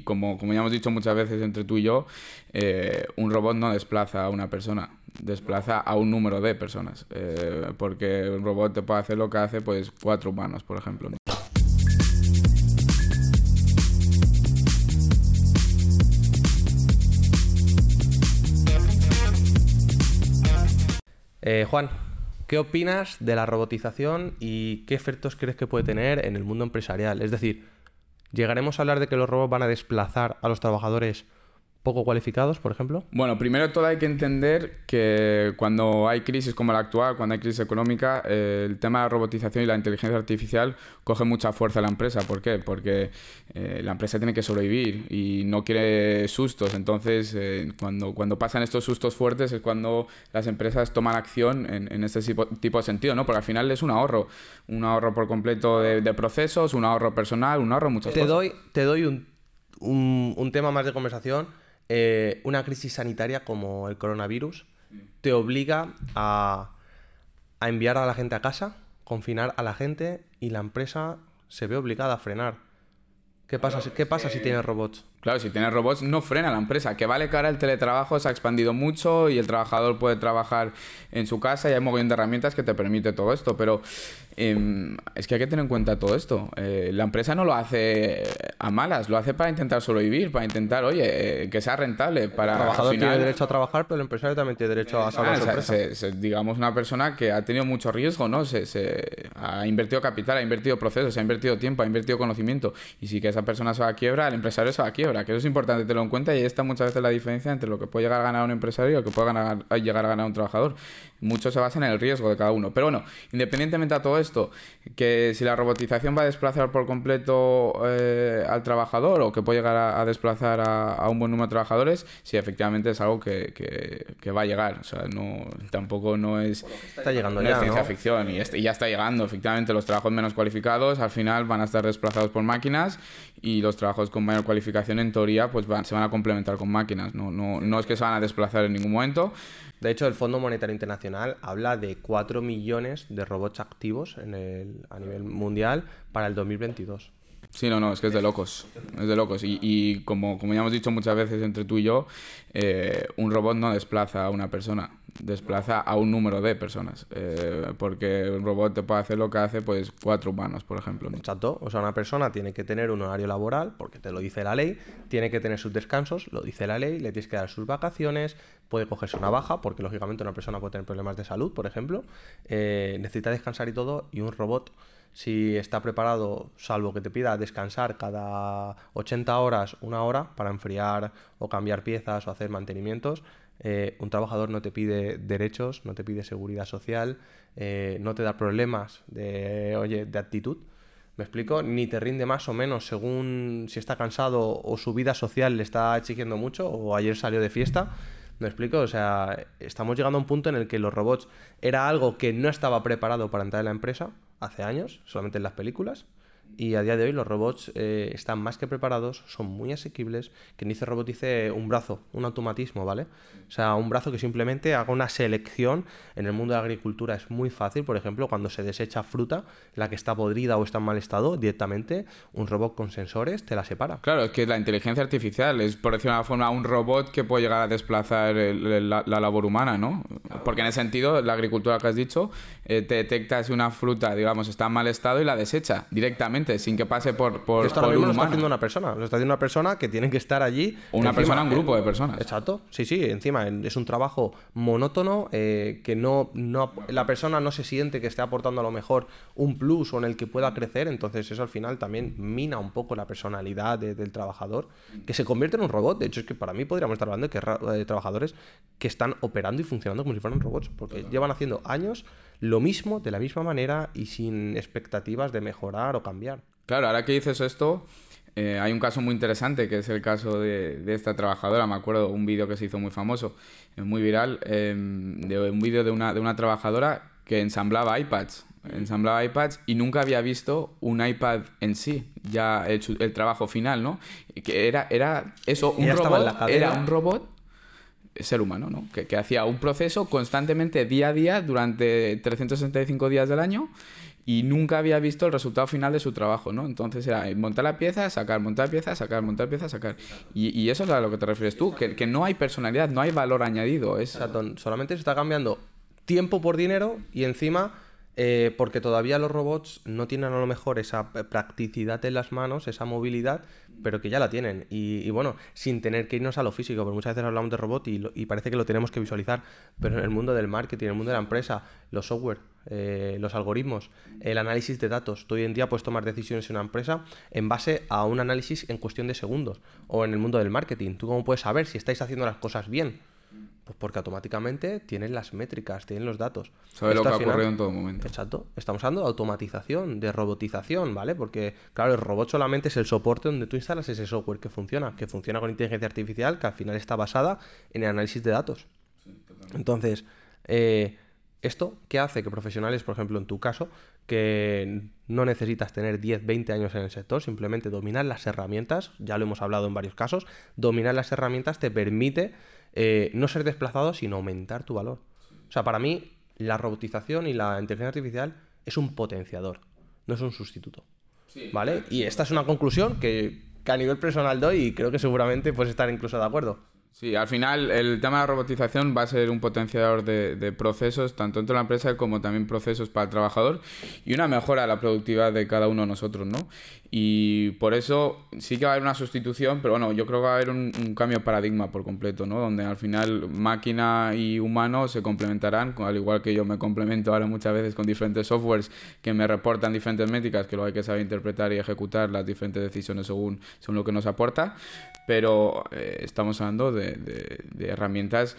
como, ya hemos dicho muchas veces entre tú y yo, eh, un robot no desplaza a una persona, desplaza a un número de personas. Eh, porque un robot te puede hacer lo que hace pues cuatro humanos, por ejemplo. Eh, Juan, ¿qué opinas de la robotización y qué efectos crees que puede tener en el mundo empresarial? Es decir, ¿llegaremos a hablar de que los robots van a desplazar a los trabajadores poco cualificados, por ejemplo? Bueno, primero todo hay que entender que cuando hay crisis como la actual, cuando hay crisis económica, eh, el tema de la robotización y la inteligencia artificial coge mucha fuerza en la empresa. ¿Por qué? Porque eh, la empresa tiene que sobrevivir y no quiere sustos. Entonces, eh, cuando, cuando pasan estos sustos fuertes es cuando las empresas toman acción en, en este tipo, tipo, de sentido, ¿no? Porque al final es un ahorro. Un ahorro por completo de, de procesos, un ahorro personal, un ahorro muchas te cosas. Doy, te doy un, un, un tema más de conversación eh, una crisis sanitaria como el coronavirus te obliga a, a, enviar a la gente a casa, confinar a la gente y la empresa se ve obligada a frenar. ¿Qué pasa, ¿qué pasa si tienes robots? Claro, si tienes robots no frena la empresa. Que vale que ahora el teletrabajo se ha expandido mucho y el trabajador puede trabajar en su casa y hay un montón de herramientas que te permite todo esto. Pero eh, es que hay que tener en cuenta todo esto. Eh, la empresa no lo hace a malas, lo hace para intentar sobrevivir, para intentar, oye, eh, que sea rentable. Para, el trabajador final... tiene derecho a trabajar, pero el empresario también tiene derecho a salvar ah, su empresa. Se, se, digamos una persona que ha tenido mucho riesgo, ¿no? Se, se, ha invertido capital, ha invertido procesos, ha invertido tiempo, ha invertido conocimiento. Y si que esa persona se va a quiebra, el empresario se va a quiebra que eso es importante tenerlo en cuenta y ahí está muchas veces la diferencia entre lo que puede llegar a ganar un empresario y lo que puede ganar, llegar a ganar un trabajador. Mucho se basa en el riesgo de cada uno. Pero bueno, independientemente de todo esto, que si la robotización va a desplazar por completo eh, al trabajador o que puede llegar a, a desplazar a, a, un buen número de trabajadores, sí, efectivamente es algo que, que, que, va a llegar. O sea, no tampoco no es, está llegando no ya, es ciencia ¿no? ficción y, este, ya está llegando. Efectivamente, los trabajos menos cualificados al final van a estar desplazados por máquinas y los trabajos con mayor cualificación en teoría pues van, se van a complementar con máquinas. No, no, no es que se van a desplazar en ningún momento. De hecho, el Fondo Monetario Internacional habla de 4 millones de robots activos en el, a nivel mundial para el 2022. Sí, no, no, es que es de locos. Es de locos. Y, y como, como ya hemos dicho muchas veces entre tú y yo, eh, un robot no desplaza a una persona, desplaza a un número de personas. Eh, porque un robot te puede hacer lo que hace pues cuatro humanos, por ejemplo. Exacto. O sea, una persona tiene que tener un horario laboral, porque te lo dice la ley, tiene que tener sus descansos, lo dice la ley, le tienes que dar sus vacaciones, puede cogerse una baja, porque lógicamente una persona puede tener problemas de salud, por ejemplo, eh, necesita descansar y todo, y un robot si está preparado, salvo que te pida descansar cada 80 horas, una hora, para enfriar o cambiar piezas o hacer mantenimientos, eh, un trabajador no te pide derechos, no te pide seguridad social, eh, no te da problemas de, oye, de actitud. ¿Me explico? Ni te rinde más o menos según si está cansado o su vida social le está exigiendo mucho o ayer salió de fiesta. ¿Me explico? O sea, estamos llegando a un punto en el que los robots era algo que no estaba preparado para entrar en la empresa hace años, solamente en las películas. Y a día de hoy los robots eh, están más que preparados, son muy asequibles. Quien dice robot dice un brazo, un automatismo, ¿vale? O sea, un brazo que simplemente haga una selección. En el mundo de la agricultura es muy fácil, por ejemplo, cuando se desecha fruta, la que está podrida o está en mal estado, directamente un robot con sensores te la separa. Claro, es que la inteligencia artificial es, por decirlo de una forma, un robot que puede llegar a desplazar la, labor humana, ¿no? Porque en ese sentido, la agricultura que has dicho, eh, te detecta si una fruta, digamos, está en mal estado y la desecha directamente sin que pase por, por, Esto por mismo un lo está humano. haciendo una persona. Lo está haciendo una persona que tiene que estar allí. Una encima, persona, un grupo eh, de personas. Exacto. Sí, sí. Encima es un trabajo monótono eh, que no, no, la persona no se siente que esté aportando a lo mejor un plus o en el que pueda crecer. Entonces eso al final también mina un poco la personalidad de, del trabajador que se convierte en un robot. De hecho es que para mí podríamos estar hablando de, que, de trabajadores que están operando y funcionando como si fueran robots. Porque llevan haciendo años lo mismo, de la misma manera y sin expectativas de mejorar o cambiar. Claro, ahora que dices esto, eh, hay un caso muy interesante que es el caso de, de esta trabajadora. Me acuerdo un vídeo que se hizo muy famoso, eh, muy viral, eh, de un vídeo de una, de una trabajadora que ensamblaba iPads. Ensamblaba iPads y nunca había visto un iPad en sí, ya el, el trabajo final, ¿no? Que era, era eso, un robot, era un robot ser humano, ¿no? Que, que hacía un proceso constantemente día a día durante 365 días del año y nunca había visto el resultado final de su trabajo, ¿no? Entonces era montar la pieza, sacar, montar pieza, sacar, montar pieza, sacar. Y, y eso es a lo que te refieres tú, que, que no hay personalidad, no hay valor añadido. Es... Exacto, solamente se está cambiando tiempo por dinero y encima eh, porque todavía los robots no tienen a lo mejor esa practicidad en las manos, esa movilidad, pero que ya la tienen. Y, y bueno, sin tener que irnos a lo físico, porque muchas veces hablamos de robot y, lo- y parece que lo tenemos que visualizar, pero en el mundo del marketing, en el mundo de la empresa, los software, eh, los algoritmos, el análisis de datos, tú hoy en día puedes tomar decisiones en una empresa en base a un análisis en cuestión de segundos. O en el mundo del marketing, ¿tú cómo puedes saber si estáis haciendo las cosas bien? Pues porque automáticamente tienen las métricas, tienen los datos. Sabe lo que ha al final- ocurrido en todo momento. Exacto. Estamos hablando de automatización, de robotización, ¿vale? Porque, claro, el robot solamente es el soporte donde tú instalas ese software que funciona, que funciona con inteligencia artificial, que al final está basada en el análisis de datos. Entonces, eh, ¿esto qué hace? Que profesionales, por ejemplo, en tu caso, que no necesitas tener 10, 20 años en el sector, simplemente dominar las herramientas, ya lo hemos hablado en varios casos, dominar las herramientas te permite eh, no ser desplazado, sino aumentar tu valor. O sea, para mí, la robotización y la inteligencia artificial es un potenciador, no es un sustituto. ¿Vale? Y esta es una conclusión que, que a nivel personal doy y creo que seguramente puedes estar incluso de acuerdo. Sí, al final el tema de la robotización va a ser un potenciador de, de procesos, tanto dentro de la empresa como también procesos para el trabajador y una mejora a la productividad de cada uno de nosotros, ¿no? Y por eso sí que va a haber una sustitución, pero bueno, yo creo que va a haber un, un cambio de paradigma por completo, ¿no? Donde al final máquina y humano se complementarán, al igual que yo me complemento ahora muchas veces con diferentes softwares que me reportan diferentes métricas, que luego hay que saber interpretar y ejecutar las diferentes decisiones según, según lo que nos aporta, pero eh, estamos hablando de, de- herramientas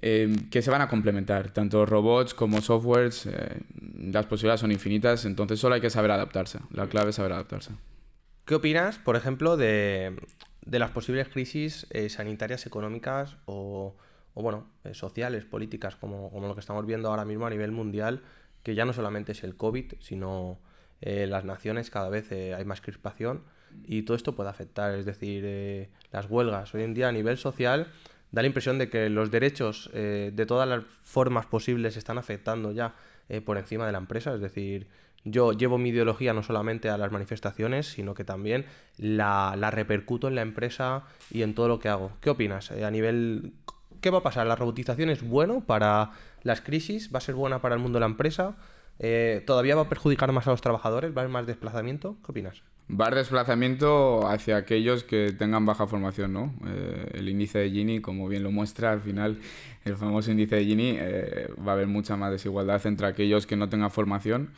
eh, que se van a complementar, tanto robots como softwares, eh, las posibilidades son infinitas, entonces solo hay que saber adaptarse, la clave es saber adaptarse. ¿Qué opinas, por ejemplo, de, de las posibles crisis eh, sanitarias, económicas o, o, bueno, eh, sociales, políticas, como, como lo que estamos viendo ahora mismo a nivel mundial, que ya no solamente es el COVID, sino eh, las naciones cada vez eh, hay más crispación y todo esto puede afectar, es decir, eh, las huelgas. Hoy en día a nivel social da la impresión de que los derechos de todas las formas posibles están afectando ya por encima de la empresa, es decir, yo llevo mi ideología no solamente a las manifestaciones, sino que también la, la repercuto en la empresa y en todo lo que hago. ¿Qué opinas? A nivel... ¿Qué va a pasar? ¿La robotización es bueno para las crisis? ¿Va a ser buena para el mundo de la empresa? Eh, ¿Todavía va a perjudicar más a los trabajadores? ¿Va a haber más desplazamiento? ¿Qué opinas? Va a haber desplazamiento hacia aquellos que tengan baja formación, ¿no? Eh, el índice de Gini, como bien lo muestra, al final, el famoso índice de Gini, eh, va a haber mucha más desigualdad entre aquellos que no tengan formación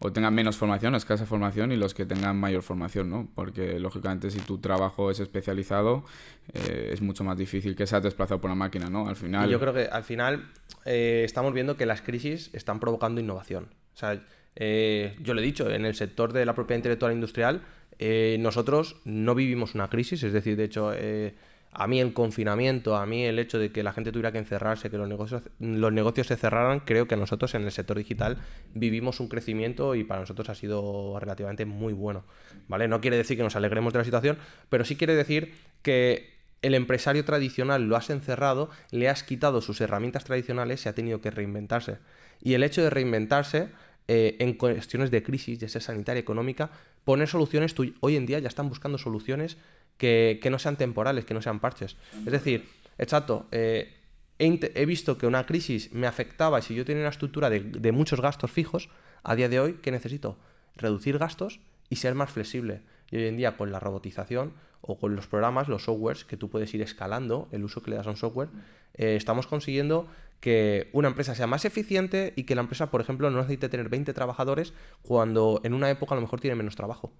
o tengan menos formación, escasa formación, y los que tengan mayor formación, ¿no? Porque, lógicamente, si tu trabajo es especializado, eh, es mucho más difícil que seas desplazado por una máquina, ¿no? Al final... Y yo creo que al final eh, estamos viendo que las crisis están provocando innovación. O sea, eh, yo lo he dicho, en el sector de la propiedad intelectual industrial, eh, nosotros no vivimos una crisis, es decir, de hecho, eh, a mí el confinamiento, a mí el hecho de que la gente tuviera que encerrarse, que los negocios, los negocios se cerraran, creo que nosotros en el sector digital vivimos un crecimiento y para nosotros ha sido relativamente muy bueno. ¿Vale? No quiere decir que nos alegremos de la situación, pero sí quiere decir que el empresario tradicional lo has encerrado, le has quitado sus herramientas tradicionales y ha tenido que reinventarse. Y el hecho de reinventarse eh, en cuestiones de crisis, ya sea sanitaria, económica, poner soluciones, hoy en día ya están buscando soluciones que, que no sean temporales, que no sean parches. Es decir, exacto, eh, he, visto que una crisis me afectaba y si yo tenía una estructura de, de muchos gastos fijos, a día de hoy, ¿qué necesito? Reducir gastos y ser más flexible. Y hoy en día con la robotización o con los programas, los softwares, que tú puedes ir escalando el uso que le das a un software, eh, estamos consiguiendo que una empresa sea más eficiente y que la empresa, por ejemplo, no necesite tener 20 trabajadores cuando en una época a lo mejor tiene menos trabajo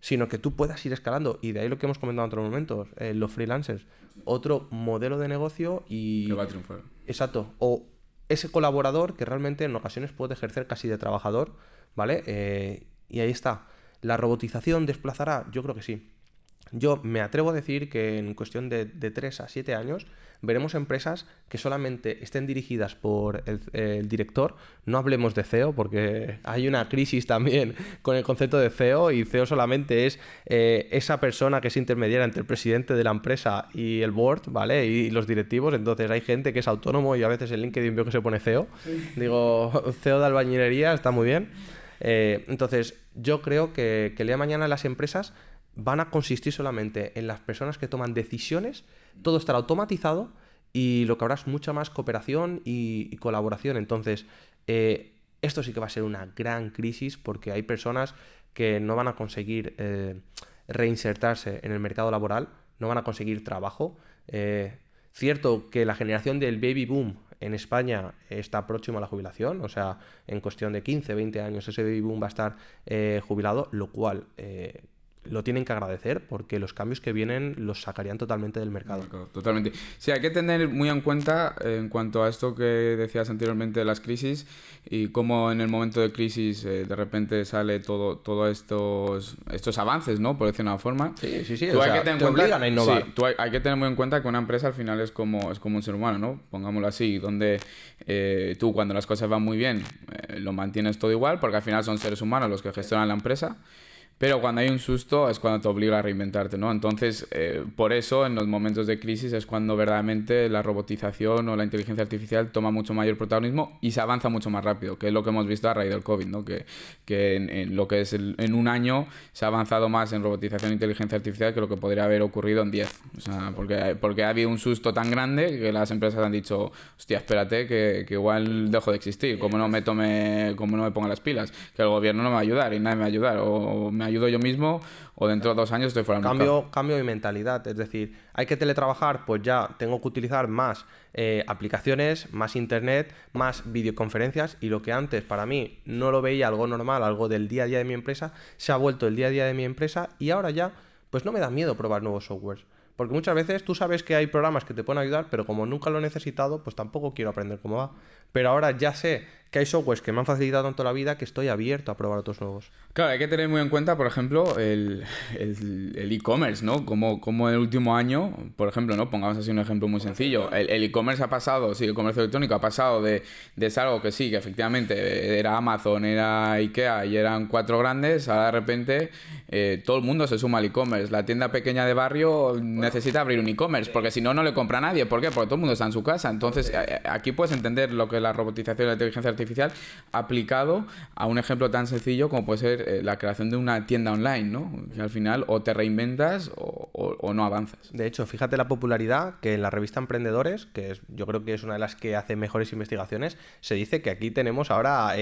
sino que tú puedas ir escalando. Y de ahí lo que hemos comentado en otros momentos, eh, los freelancers. Otro modelo de negocio y... Que va a triunfar. Exacto. O ese colaborador que realmente en ocasiones puede ejercer casi de trabajador, ¿vale? Eh, y ahí está. ¿La robotización desplazará? Yo creo que sí. Yo me atrevo a decir que en cuestión de, de 3 a 7 años veremos empresas que solamente estén dirigidas por el, director. No hablemos de CEO porque hay una crisis también con el concepto de CEO y CEO solamente es eh, esa persona que es intermediaria entre el presidente de la empresa y el board, ¿vale? Y los directivos. Entonces hay gente que es autónomo y a veces en LinkedIn veo que se pone CEO. Digo, CEO de albañilería está muy bien. Eh, entonces, yo creo que, que el día de mañana las empresas van a consistir solamente en las personas que toman decisiones, todo estará automatizado y lo que habrá es mucha más cooperación y, colaboración. Entonces, eh, esto sí que va a ser una gran crisis porque hay personas que no van a conseguir eh, reinsertarse en el mercado laboral, no van a conseguir trabajo. Eh, cierto que la generación del baby boom en España está próximo a la jubilación, o sea, en cuestión de 15, 20 años ese baby boom va a estar jubilado, lo cual lo tienen que agradecer porque los cambios que vienen los sacarían totalmente del mercado. Totalmente. Sí, hay que tener muy en cuenta en cuanto a esto que decías anteriormente de las crisis y cómo en el momento de crisis eh, de repente sale todo, todo estos, estos avances, ¿no? Por decir una forma. Sí, sí, sí. hay, que tener a innovar. Sí, hay, que tener muy en cuenta que una empresa al final es como, es como un ser humano, ¿no? Pongámoslo así, donde eh, tú cuando las cosas van muy bien eh, lo mantienes todo igual porque al final son seres humanos los que gestionan la empresa. Pero cuando hay un susto es cuando te obliga a reinventarte, ¿no? Entonces, eh, por eso en los momentos de crisis es cuando verdaderamente la robotización o la inteligencia artificial toma mucho mayor protagonismo y se avanza mucho más rápido, que es lo que hemos visto a raíz del COVID, ¿no? Que, que en, lo que es en un año se ha avanzado más en robotización e inteligencia artificial que lo que podría haber ocurrido en 10. O sea, porque, porque ha habido un susto tan grande que las empresas han dicho, hostia, espérate, que, que igual dejo de existir, como no me tome, como no me ponga las pilas, que el gobierno no me va a ayudar y nadie me va a ayudar, ayudo yo mismo o dentro de dos años estoy fuera del cambio, Cambio de mentalidad, es decir, hay que teletrabajar, pues ya tengo que utilizar más eh, aplicaciones, más internet, más videoconferencias y lo que antes para mí no lo veía algo normal, algo del día a día de mi empresa, se ha vuelto el día a día de mi empresa y ahora ya pues no me da miedo probar nuevos softwares. Porque muchas veces tú sabes que hay programas que te pueden ayudar, pero como nunca lo he necesitado, pues tampoco quiero aprender cómo va. Pero ahora ya sé que hay softwares que me han facilitado tanto la vida que estoy abierto a probar otros nuevos. Claro, hay que tener muy en cuenta, por ejemplo, el e-commerce, ¿no? Como, como el último año, por ejemplo, ¿no? Pongamos así un ejemplo muy sencillo. El e-commerce ha pasado, sí, el comercio electrónico ha pasado de, de algo que sí, que efectivamente era Amazon, era Ikea y eran cuatro grandes, ahora de repente eh, todo el mundo se suma al e-commerce. La tienda pequeña de barrio necesita abrir un e-commerce, porque si no, no le compra a nadie. ¿Por qué? Porque todo el mundo está en su casa. Entonces, aquí puedes entender lo que es la robotización y la inteligencia artificial aplicado a un ejemplo tan sencillo como puede ser la creación de una tienda online, ¿no? Al final o te reinventas o, no avanzas. De hecho, fíjate la popularidad que en la revista Emprendedores, que es, yo creo que es una de las que hace mejores investigaciones, se dice que aquí tenemos ahora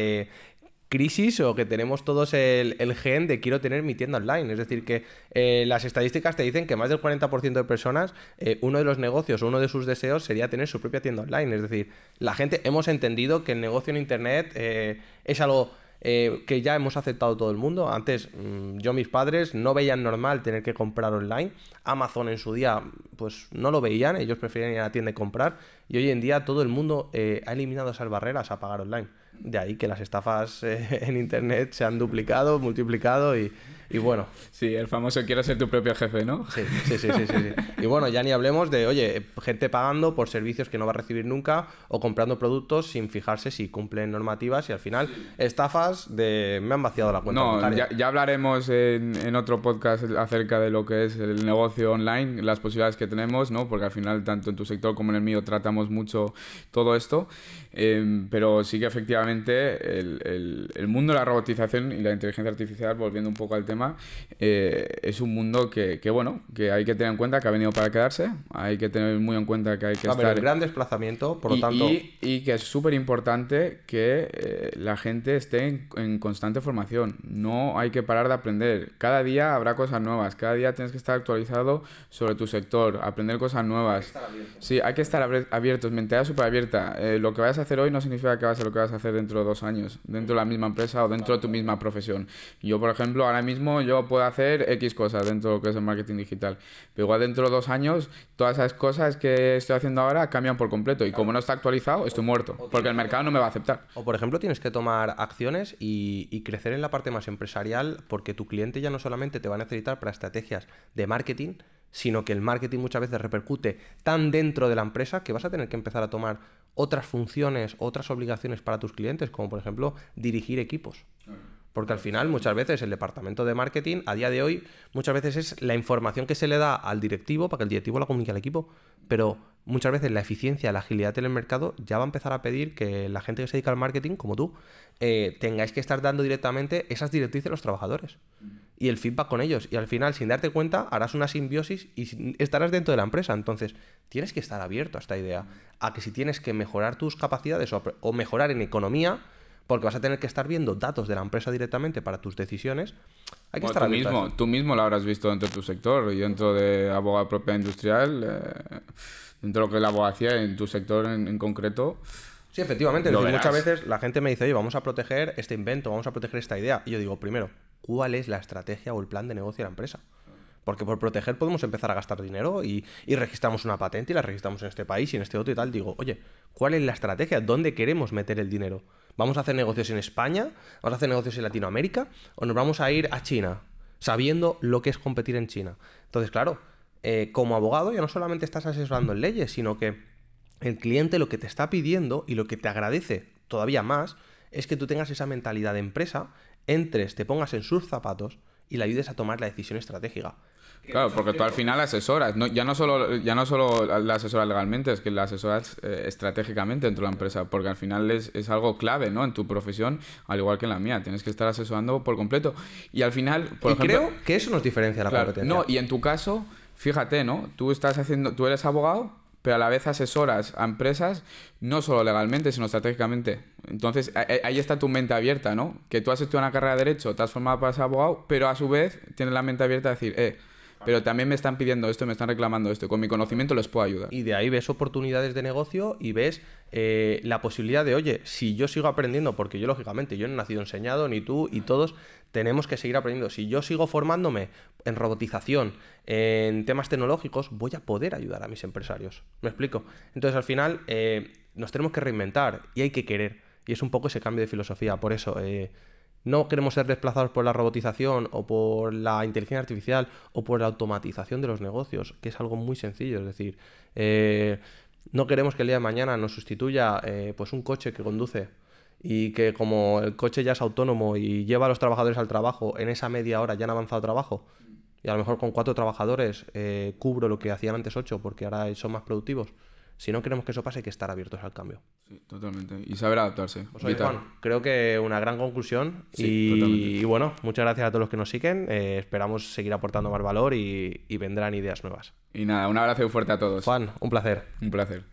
crisis o que tenemos todos el, gen de quiero tener mi tienda online. Es decir, que eh, las estadísticas te dicen que más del 40% de personas, eh, uno de los negocios o uno de sus deseos sería tener su propia tienda online. Es decir, la gente hemos entendido que el negocio en Internet eh, es algo... que ya hemos aceptado todo el mundo. Antes, mm, yo, mis padres no veían normal tener que comprar online. Amazon en su día, pues no lo veían, ellos preferían ir a la tienda y comprar. Y hoy en día todo el mundo ha eliminado esas barreras a pagar online. De ahí que las estafas eh, en Internet se han duplicado, multiplicado y, y bueno. Sí, el famoso quiero ser tu propio jefe, ¿no? Sí, sí, sí, sí, sí, Y bueno, ya ni hablemos de, oye, gente pagando por servicios que no va a recibir nunca o comprando productos sin fijarse si cumplen normativas y al final estafas de me han vaciado la cuenta. No, ya, ya, hablaremos en, en, otro podcast acerca de lo que es el negocio online, las posibilidades que tenemos, ¿no? Porque al final, tanto en tu sector como en el mío, tratamos mucho todo esto. Em, pero sí que efectivamente el, el, el mundo de la robotización y la inteligencia artificial, volviendo un poco al tema, eh, es un mundo que, que, bueno, que hay que tener en cuenta que ha venido para quedarse, hay que tener muy en cuenta que hay que estar... un gran desplazamiento, por lo y, tanto... Y, que es súper importante que eh, la gente esté en, constante formación, no hay que parar de aprender, cada día habrá cosas nuevas, cada día tienes que estar actualizado sobre tu sector, aprender cosas nuevas. Sí, hay que estar abiertos, mentalidad súper abierta. Eh, lo que vayas a hacer hoy no significa que va a ser lo que vas a hacer dentro de dos años, dentro de la misma empresa o dentro de tu misma profesión. Yo, por ejemplo, ahora mismo mismo yo puedo hacer X cosas dentro de lo que es el marketing digital. Pero igual dentro de dos años, todas esas cosas que estoy haciendo ahora cambian por completo. Y como no está actualizado, estoy muerto. Porque el mercado no me va a aceptar. O por ejemplo, tienes que tomar acciones y, y crecer en la parte más empresarial porque tu cliente ya no solamente te va a necesitar para estrategias de marketing, sino que el marketing muchas veces repercute tan dentro de la empresa que vas a tener que empezar a tomar otras funciones, otras obligaciones para tus clientes, como por ejemplo dirigir equipos. Porque al final muchas veces el departamento de marketing a día de hoy muchas veces es la información que se le da al directivo para que el directivo la comunique al equipo. Pero muchas veces la eficiencia, la agilidad en el mercado ya va a empezar a pedir que la gente que se dedica al marketing, como tú, eh, tengáis que estar dando directamente esas directrices a los trabajadores y el feedback con ellos. Y al final, sin darte cuenta, harás una simbiosis y estarás dentro de la empresa. Entonces, tienes que estar abierto a esta idea. A que si tienes que mejorar tus capacidades o, mejorar en economía, porque vas a tener que estar viendo datos de la empresa directamente para tus decisiones, hay que estar tú mismo, tú mismo lo habrás visto dentro de tu sector y dentro de abogado propia industrial, eh, dentro de lo que es la abogacía en tu sector en, concreto. Sí, efectivamente. muchas veces la gente me dice, oye, vamos a proteger este invento, vamos a proteger esta idea. Y yo digo, primero, cuál es la estrategia o el plan de negocio de la empresa. Porque por proteger podemos empezar a gastar dinero y, registramos una patente y la registramos en este país y en este otro y tal. Digo, oye, ¿cuál es la estrategia? ¿Dónde queremos meter el dinero? ¿Vamos a hacer negocios en España? ¿Vamos a hacer negocios en Latinoamérica? ¿O nos vamos a ir a China? Sabiendo lo que es competir en China. Entonces, claro, eh, como abogado ya no solamente estás asesorando en leyes, sino que el cliente lo que te está pidiendo y lo que te agradece todavía más es que tú tengas esa mentalidad de empresa entres, te pongas en sus zapatos y le ayudes a tomar la decisión estratégica. Claro, porque tú al final asesoras, ya, no solo, ya no solo la asesoras legalmente, es que la asesoras eh, estratégicamente dentro de la empresa, porque al final es, es, algo clave ¿no? en tu profesión, al igual que en la mía, tienes que estar asesorando por completo. Y al final, por ejemplo, creo que eso nos diferencia la competencia. No, y en tu caso, fíjate, ¿no? Tú estás haciendo, tú eres abogado, pero a la vez asesoras a empresas, no solo legalmente, sino estratégicamente. Entonces, ahí está tu mente abierta, ¿no? Que tú has estudiado una carrera de Derecho, te has formado para ser abogado, pero a su vez tienes la mente abierta a decir, eh, pero también me están pidiendo esto, me están reclamando esto. Con mi conocimiento les puedo ayudar. Y de ahí ves oportunidades de negocio y ves eh, la posibilidad de, oye, si yo sigo aprendiendo, porque yo lógicamente yo no he nacido enseñado, ni tú, y todos tenemos que seguir aprendiendo. Si yo sigo formándome en robotización, en temas tecnológicos, voy a poder ayudar a mis empresarios. ¿Me explico? Entonces al final eh, nos tenemos que reinventar y hay que querer. Y es un poco ese cambio de filosofía. Por eso... Eh, no queremos ser desplazados por la robotización o por la inteligencia artificial o por la automatización de los negocios, que es algo muy sencillo. Es decir, eh, no queremos que el día de mañana nos sustituya eh, pues un coche que conduce y que como el coche ya es autónomo y lleva a los trabajadores al trabajo, en esa media hora ya han avanzado trabajo. Y a lo mejor con cuatro trabajadores eh, cubro lo que hacían antes ocho porque ahora son más productivos. Si no queremos que eso pase, hay que estar abiertos al cambio. Sí, totalmente. Y saber adaptarse. Pues creo que una gran conclusión. y, bueno, muchas gracias a todos los que nos siguen. Eh, esperamos seguir aportando más valor y, y vendrán ideas nuevas. Y nada, un abrazo fuerte a todos. Juan, un placer. Un placer.